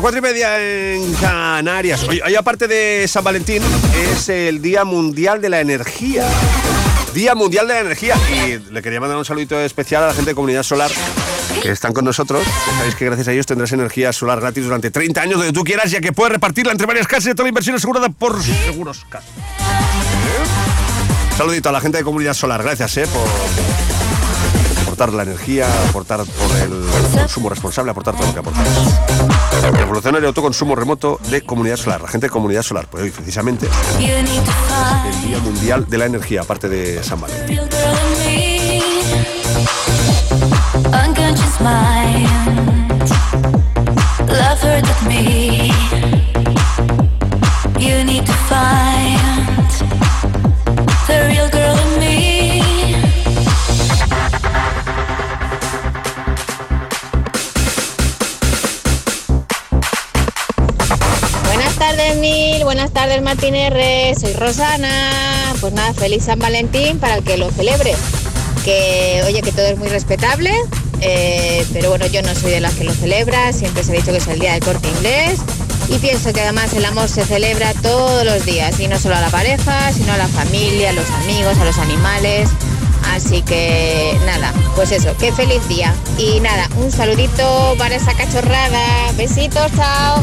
Cuatro y media en Canarias. Hoy, aparte de San Valentín, es el Día Mundial de la Energía. Día Mundial de la Energía. Y le quería mandar un saludito especial a la gente de Comunidad Solar que están con nosotros. Sabéis que gracias a ellos tendrás energía solar gratis durante 30 años donde tú quieras, ya que puedes repartirla entre varias casas y toda la inversión asegurada por Seguros Cas. Saludito a la gente de Comunidad Solar. Gracias, eh, por aportar la energía, aportar por el consumo responsable, aportar todo lo que aportas. Revolucionario autoconsumo remoto de Comunidad Solar. La gente de Comunidad Solar, pues hoy precisamente el Día Mundial de la Energía, aparte de San Valentín. You need to find Mil. Buenas tardes, Martín R. Soy Rosana. Pues nada, feliz San Valentín para el que lo celebre. Que, oye, que todo es muy respetable. eh, pero bueno, yo no soy de las que lo celebra. Siempre se ha dicho que es el día del corte inglés. Y pienso que además el amor se celebra todos los días. Y no solo a la pareja, sino a la familia, a los amigos, a los animales. Así que nada, pues eso, qué feliz día. Y nada, un saludito para esa cachorrada. Besitos, chao.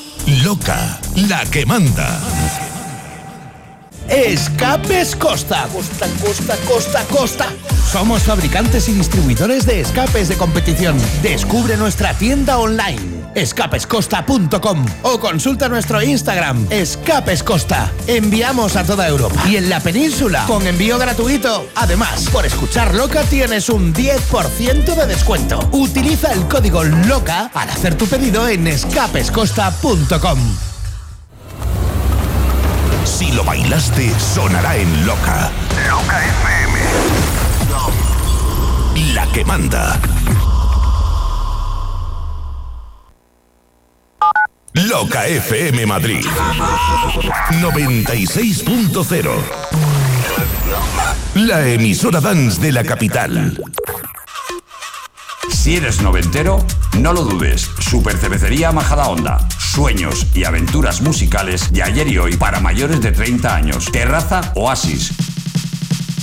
Loca, la que manda. Escapes Costa. Costa, Costa, Costa, Costa. Somos fabricantes y distribuidores de escapes de competición. Descubre nuestra tienda online escapescosta.com o consulta nuestro Instagram Escapes Costa. Enviamos a toda Europa y en la península con envío gratuito. Además, por escuchar Loca tienes un 10% de descuento. Utiliza el código LOCA al hacer tu pedido en escapescosta.com. Si lo bailaste, sonará en Loca. Loca FM. La que manda. Loca FM Madrid. 96.0. La emisora dance de la capital. Si eres noventero, no lo dudes. Super Cervecería Majada Onda. Sueños y aventuras musicales de ayer y hoy para mayores de 30 años. Terraza Oasis.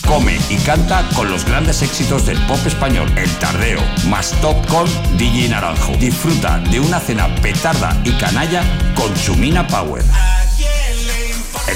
Come y canta con los grandes éxitos del pop español. El Tardeo, más top con DJ Naranjo. Disfruta de una cena petarda y canalla con Chumina Power.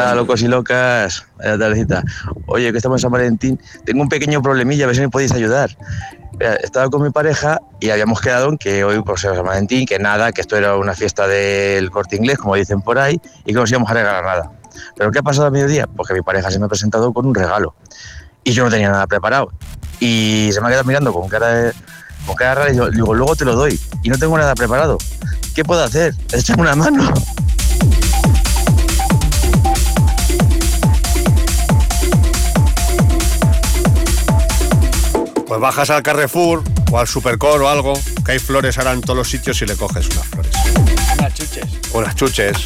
Hola, locos y locas. Vaya tardecita. Oye, que estamos en San Valentín. Tengo un pequeño problemilla, a ver si me podéis ayudar. Mira, Estaba con mi pareja y habíamos quedado en que hoy, por ser San Valentín, que nada, que esto era una fiesta del corte inglés, como dicen por ahí, y que nos íbamos a regalar nada. ¿Pero qué ha pasado a mediodía? Pues mi pareja se me ha presentado con un regalo y yo no tenía nada preparado. Y se me ha quedado mirando con cara de. Con cara rara y yo digo, luego te lo doy. Y no tengo nada preparado. ¿Qué puedo hacer? Échame una mano. Pues bajas al Carrefour o al Supercor o algo, que hay flores ahora en todos los sitios y le coges unas flores. Unas chuches. Unas chuches,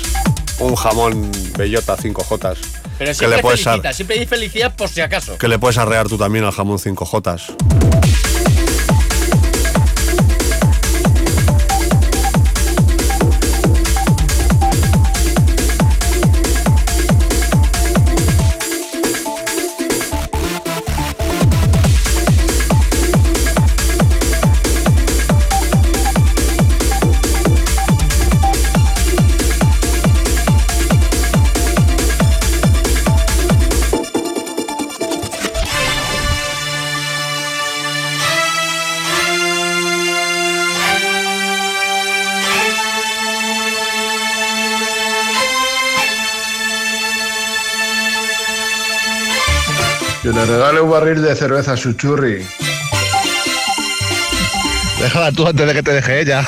un jamón bellota 5J. Pero que siempre le puedes ar- felicita, siempre di felicidad por si acaso. que le puedes arrear tú también al jamón 5J. Le regale un barril de cerveza a su churri. Déjala tú antes de que te deje ella.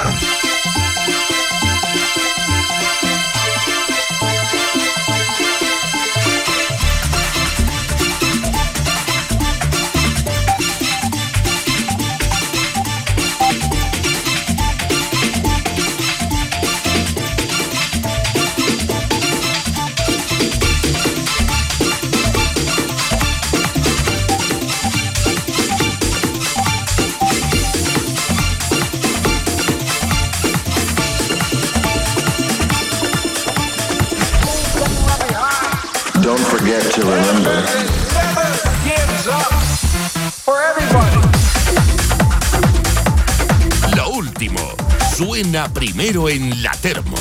Primero en la termo.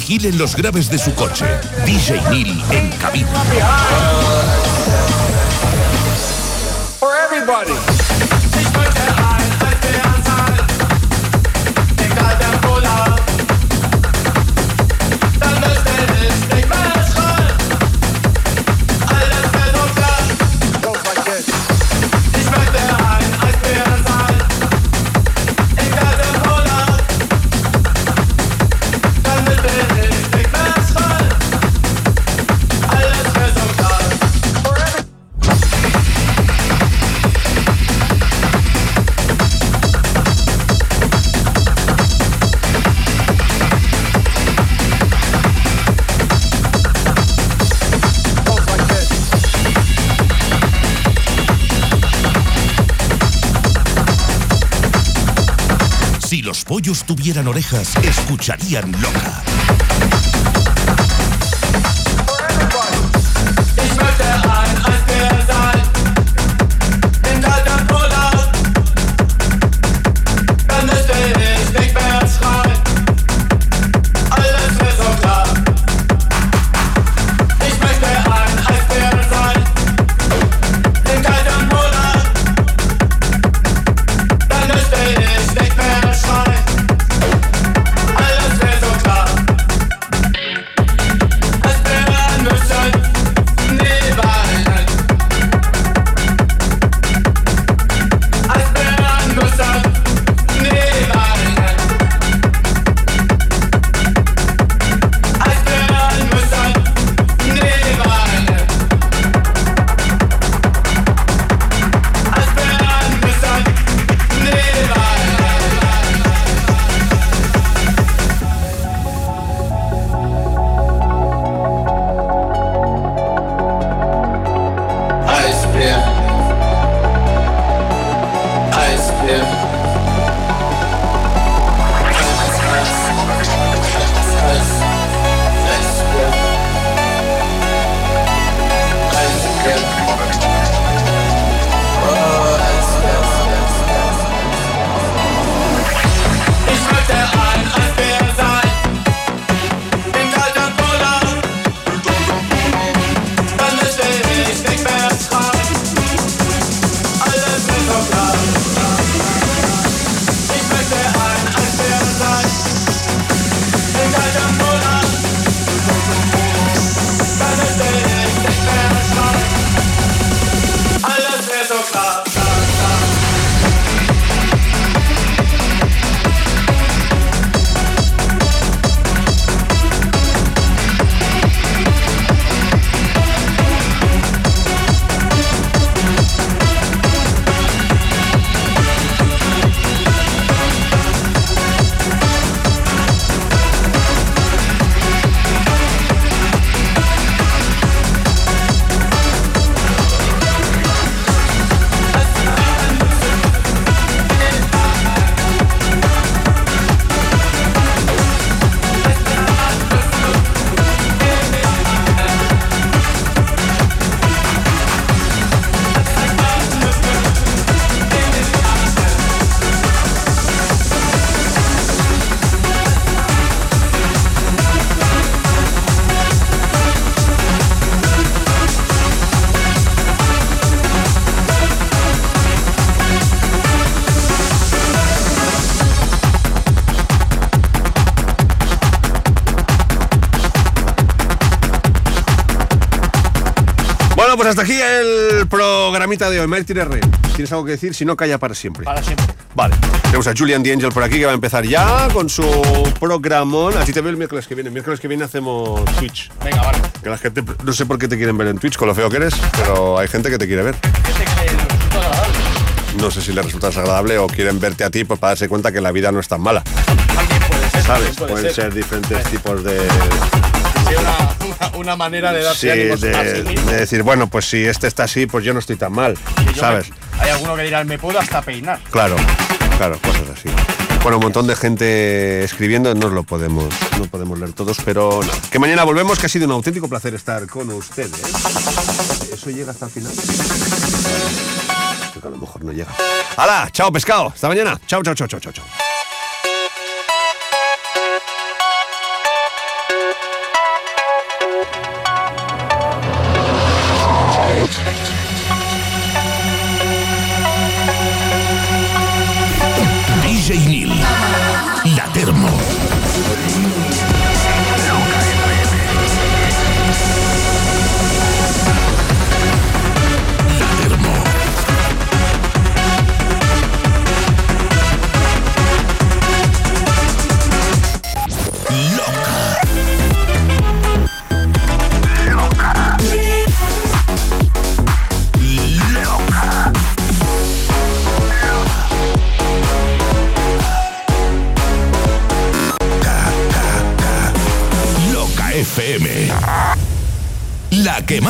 Vigilen los graves de su coche. DJ Neil en cabina. For everybody. Si los pollos tuvieran orejas, escucharían loca. Yeah. Programita de hoy. Martín R. ¿Tienes algo que decir? Si no, calla para siempre. Para siempre. Vale. Tenemos a Julian The Angel por aquí que va a empezar ya con su programón. A ti te veo el miércoles que viene. El miércoles que viene hacemos Twitch. Venga, vale. Que la gente, no sé por qué te quieren ver en Twitch, con lo feo que eres, pero hay gente que te quiere ver. No sé si les resulta desagradable o quieren verte a ti pues, para darse cuenta que la vida no es tan mala. ¿Sabes? puede Pueden ser. ser diferentes tipos de, Sí, una, una, manera de darse sí, ánimos de, a sí mismo. de decir, bueno, pues si este está así, pues yo no estoy tan mal. ¿Sabes? me- hay alguno que dirá, me puedo hasta peinar. Claro, claro, cosas así. Bueno, un montón de gente escribiendo, no lo podemos, no podemos leer todos, pero nada. Que mañana volvemos, que ha sido un auténtico placer estar con ustedes. ¿Eso llega hasta el final? Creo que a lo mejor no llega. ¡Hala! ¡Chao, pescado! ¡Hasta mañana! ¡Chao, chao, chao, chao, chao! chao.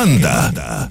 La que manda.